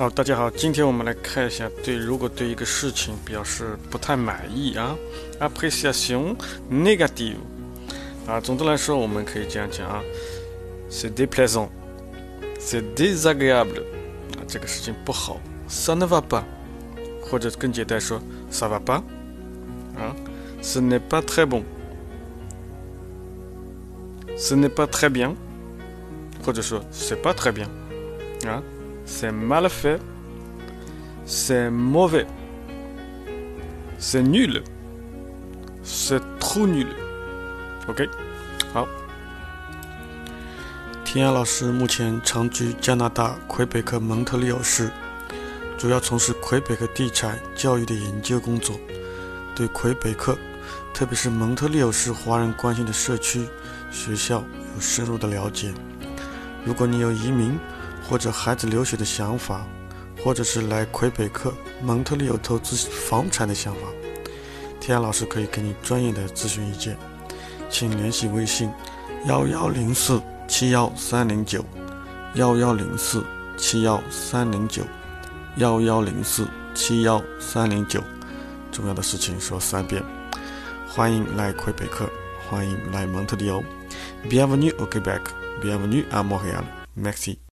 好，大家好，今天我们来看一下，对如果对一个事情表示不太满意啊，appréciation négative 啊，总的来说我们可以这样讲啊，c'est déplaisant，c'est désagréable 啊，这个事情不好，ça ne va pas，或者更简单说，ça va pas 啊，ce n'est pas très bon，ce n'est pas très bien，或者说 c'est pas très bien 啊。 C'est mal fait, c'est mauvais, c'est nul, c'est trop nul. OK，好。田安老师目前长居加拿大魁北克蒙特利尔市，主要从事魁北克地产教育的研究工作，对魁北克，特别是蒙特利尔市华人关心的社区、学校有深入的了解。如果你有移民，或者孩子留学的想法，或者是来魁北克、蒙特利尔投资房产的想法，天安老师可以给你专业的咨询意见，请联系微信：幺幺零四七幺三零九，幺幺零四七幺三零九，幺幺零四七幺三零九。重要的事情说三遍。欢迎来魁北克，欢迎来蒙特利尔。Bienvenue au Québec, bienvenue à Montréal. Merci.